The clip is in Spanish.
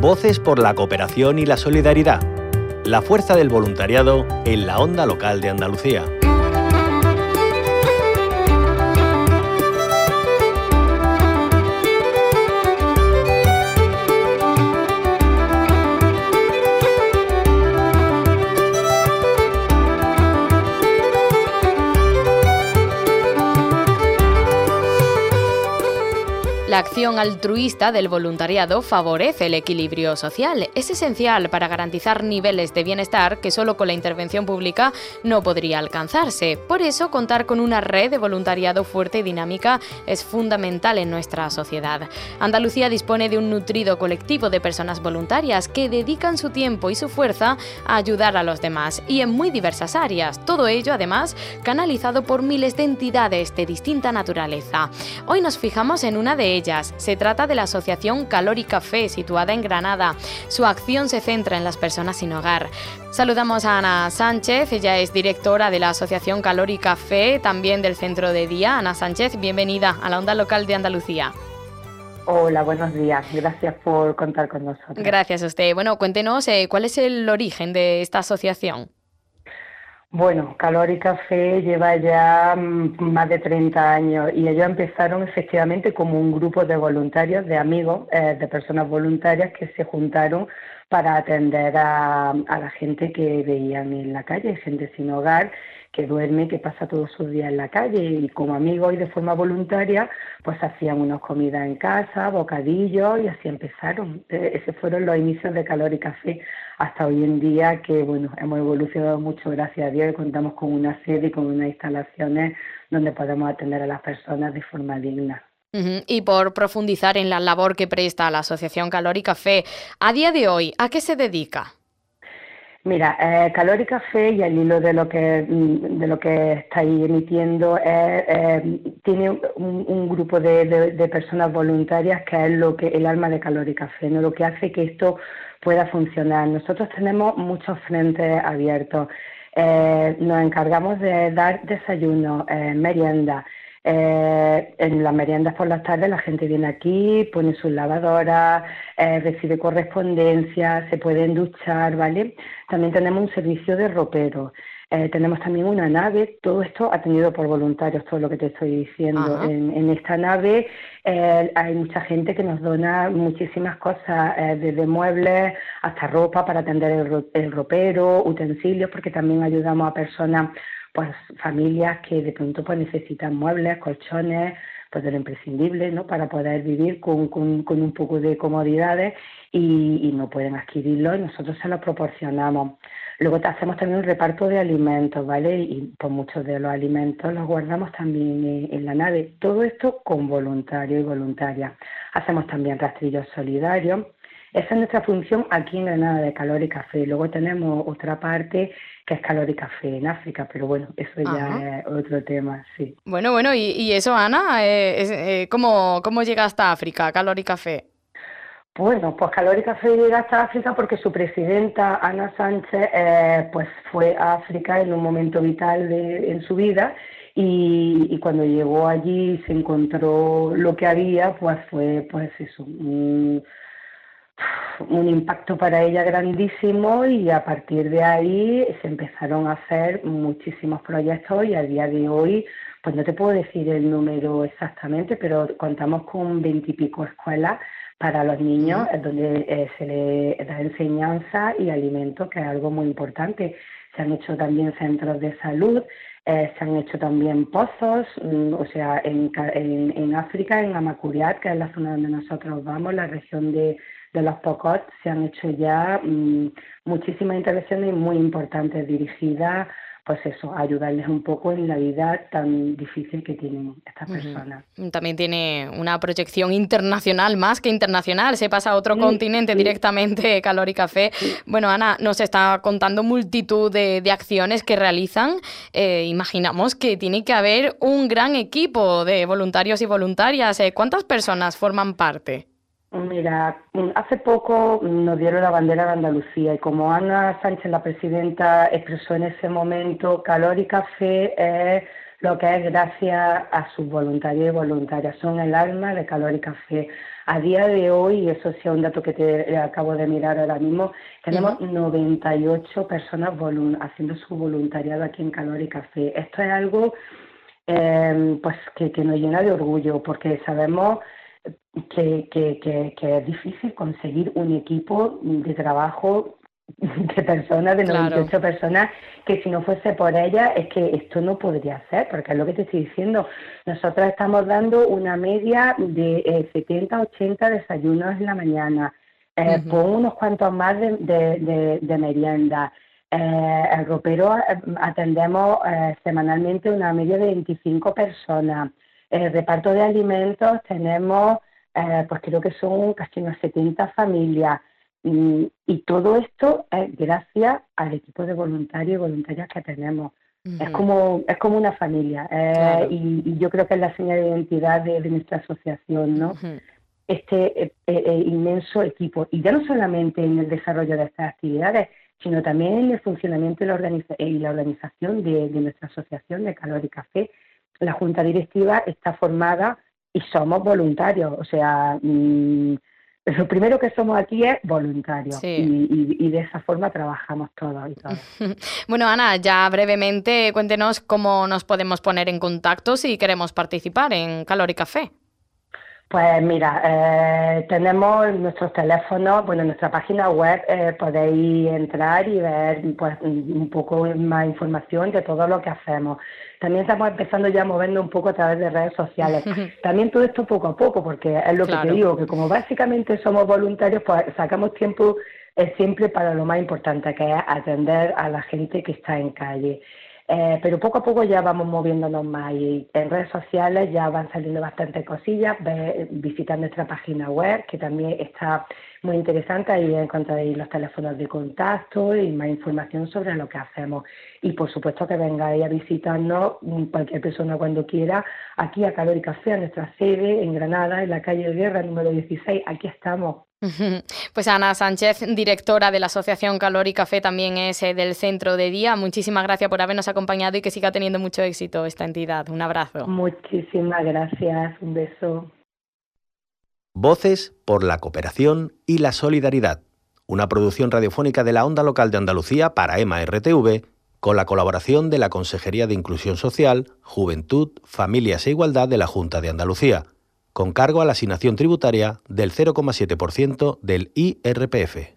Voces por la cooperación y la solidaridad. La fuerza del voluntariado en la onda local de Andalucía. La acción altruista del voluntariado favorece el equilibrio social. Es esencial para garantizar niveles de bienestar que solo con la intervención pública no podría alcanzarse. Por eso, contar con una red de voluntariado fuerte y dinámica es fundamental en nuestra sociedad. Andalucía dispone de un nutrido colectivo de personas voluntarias que dedican su tiempo y su fuerza a ayudar a los demás y en muy diversas áreas. Todo ello, además, canalizado por miles de entidades de distinta naturaleza. Hoy nos fijamos en una de ellas se trata de la Asociación Calor y Café, situada en Granada. Su acción se centra en las personas sin hogar. Saludamos a Ana Sánchez, ella es directora de la Asociación Calor y Café, también del Centro de Día. Ana Sánchez, bienvenida a la Onda Local de Andalucía. Hola, buenos días. Gracias por contar con nosotros. Gracias a usted. Bueno, cuéntenos eh, cuál es el origen de esta asociación. Bueno, Calor y Café lleva ya mm, más de 30 años y ellos empezaron efectivamente como un grupo de voluntarios, de amigos, eh, de personas voluntarias que se juntaron para atender a, a la gente que veían en la calle, gente sin hogar que duerme, que pasa todos sus días en la calle y como amigos y de forma voluntaria, pues hacían unas comidas en casa, bocadillos y así empezaron. E, esos fueron los inicios de Calor y Café hasta hoy en día que, bueno, hemos evolucionado mucho, gracias a Dios, y contamos con una sede y con unas instalaciones donde podemos atender a las personas de forma digna. Y por profundizar en la labor que presta la Asociación Calor y Café, a día de hoy, ¿a qué se dedica? Mira, eh, Calor y Café y al hilo de lo que mm, de lo que estáis emitiendo eh, tiene un, grupo de, personas voluntarias que es lo que el alma de Calor y Café, ¿no? lo que hace que esto pueda funcionar. Nosotros tenemos muchos frentes abiertos. Eh, nos encargamos de dar desayuno, eh, merienda, eh, en las meriendas por las tardes la gente viene aquí, pone sus lavadoras, eh, recibe correspondencia, se pueden duchar, ¿vale? También tenemos un servicio de ropero. Eh, tenemos también una nave, todo esto atendido por voluntarios, todo lo que te estoy diciendo. En, esta nave hay mucha gente que nos dona muchísimas cosas, desde muebles hasta ropa para atender el ropero, utensilios, porque también ayudamos a personas pues familias que de pronto pues necesitan muebles, colchones, pues de lo imprescindible, ¿no? Para poder vivir con, con, un poco de comodidades y, no pueden adquirirlo y nosotros se lo proporcionamos. Luego hacemos también un reparto de alimentos, ¿vale? Y pues muchos de los alimentos los guardamos también en, la nave. Todo esto con voluntario y voluntaria. Hacemos también rastrillos solidarios esa es nuestra función aquí en Granada de Calor y Café. Luego tenemos otra parte que es Calor y Café en África, pero bueno, eso ya es otro tema, sí. Bueno, bueno, y, eso, Ana, eh, eh, ¿cómo, ¿cómo llega hasta África, Calor y Café? Bueno, pues Calor y Café llega hasta África porque su presidenta, Ana Sánchez, eh, pues fue a África en un momento vital de, en su vida y, y, cuando llegó allí se encontró lo que había, pues fue pues eso, un, un impacto para ella grandísimo y a partir de ahí se empezaron a hacer muchísimos proyectos y a día de hoy, pues no te puedo decir el número exactamente, pero contamos con veintipico escuelas para los niños, donde eh, se les da enseñanza y alimento, que es algo muy importante. Se han hecho también centros de salud, eh, se han hecho también pozos, mm, o sea, en, en, en África, en Amacuriat, que es la zona donde nosotros vamos, la región de de los POCOT se han hecho ya mm, muchísimas intervenciones muy importantes dirigidas pues eso, a ayudarles un poco en la vida tan difícil que tienen estas personas. También tiene una proyección internacional, más que internacional, se pasa a otro continente directamente, Calor y Café. Bueno, Ana, nos está contando multitud de, acciones que realizan. Eh, imaginamos que tiene que haber un gran equipo de voluntarios y voluntarias. Eh, ¿Cuántas personas forman parte? Mira, hace poco nos dieron la bandera de Andalucía y como Ana Sánchez, la presidenta, expresó en ese momento, calor y café es lo que es gracias a sus voluntarios y voluntarias. Son el alma de Calor y Café. A día de hoy, y eso sí es un dato que te acabo de mirar ahora mismo, tenemos 98 personas haciendo su voluntariado aquí en Calor y Café. Esto es algo eh, pues que, que, nos llena de orgullo porque sabemos que, que, que, es difícil conseguir un equipo de trabajo de personas, de 98 personas, que si no fuese por ellas es que esto no podría ser, porque es lo que te estoy diciendo. Nosotros estamos dando una media de 70, 80 desayunos en la mañana, eh, con unos cuantos más de, de, de, merienda. Eh, el ropero eh, atendemos eh, semanalmente una media de 25 personas. El reparto de alimentos tenemos, pues creo que son casi unas 70 familias. Y, todo esto es gracias al equipo de voluntarios y voluntarias que tenemos. Es como es como una familia eh, y, yo creo que es la señal de identidad de, nuestra asociación, ¿no? Este eh, eh, inmenso equipo y ya no solamente en el desarrollo de estas actividades, sino también en el funcionamiento y la, y la organización de, nuestra asociación de Calor y Café. La junta directiva está formada y somos voluntarios, o sea, mm, lo primero que somos aquí es voluntarios y, de esa forma trabajamos todos y todos. bueno, Ana, ya brevemente cuéntenos cómo nos podemos poner en contacto si queremos participar en Calor y Café. Pues mira, eh, tenemos nuestros teléfonos, bueno, en nuestra página web eh, podéis entrar y ver pues, un poco más información de todo lo que hacemos. También estamos empezando ya a movernos un poco a través de redes sociales. También todo esto poco a poco, porque es lo que te digo, que como básicamente somos voluntarios, pues sacamos tiempo eh, siempre para lo más importante, que es atender a la gente que está en calle. Eh, pero poco a poco ya vamos moviéndonos más y en redes sociales ya van saliendo bastantes cosillas. Ve, visitar nuestra página web, que también está muy interesante. Ahí encontraréis los teléfonos de contacto y más información sobre lo que hacemos. Y por supuesto que vengáis a visitarnos mm, cualquier persona cuando quiera aquí a Calor y Café, a nuestra sede en Granada, en la calle de Guerra número 16. Aquí estamos. Pues Ana Sánchez, directora de la Asociación Calor y Café, también es eh, del Centro de Día. Muchísimas gracias por habernos acompañado y que siga teniendo mucho éxito esta entidad. Un abrazo. Muchísimas gracias. Un beso. Voces por la cooperación y la solidaridad. Una producción radiofónica de la Onda Local de Andalucía para EMA RTV con la colaboración de la Consejería de Inclusión Social, Juventud, Familias e Igualdad de la Junta de Andalucía con cargo a la asignación tributaria del 0,7% del IRPF.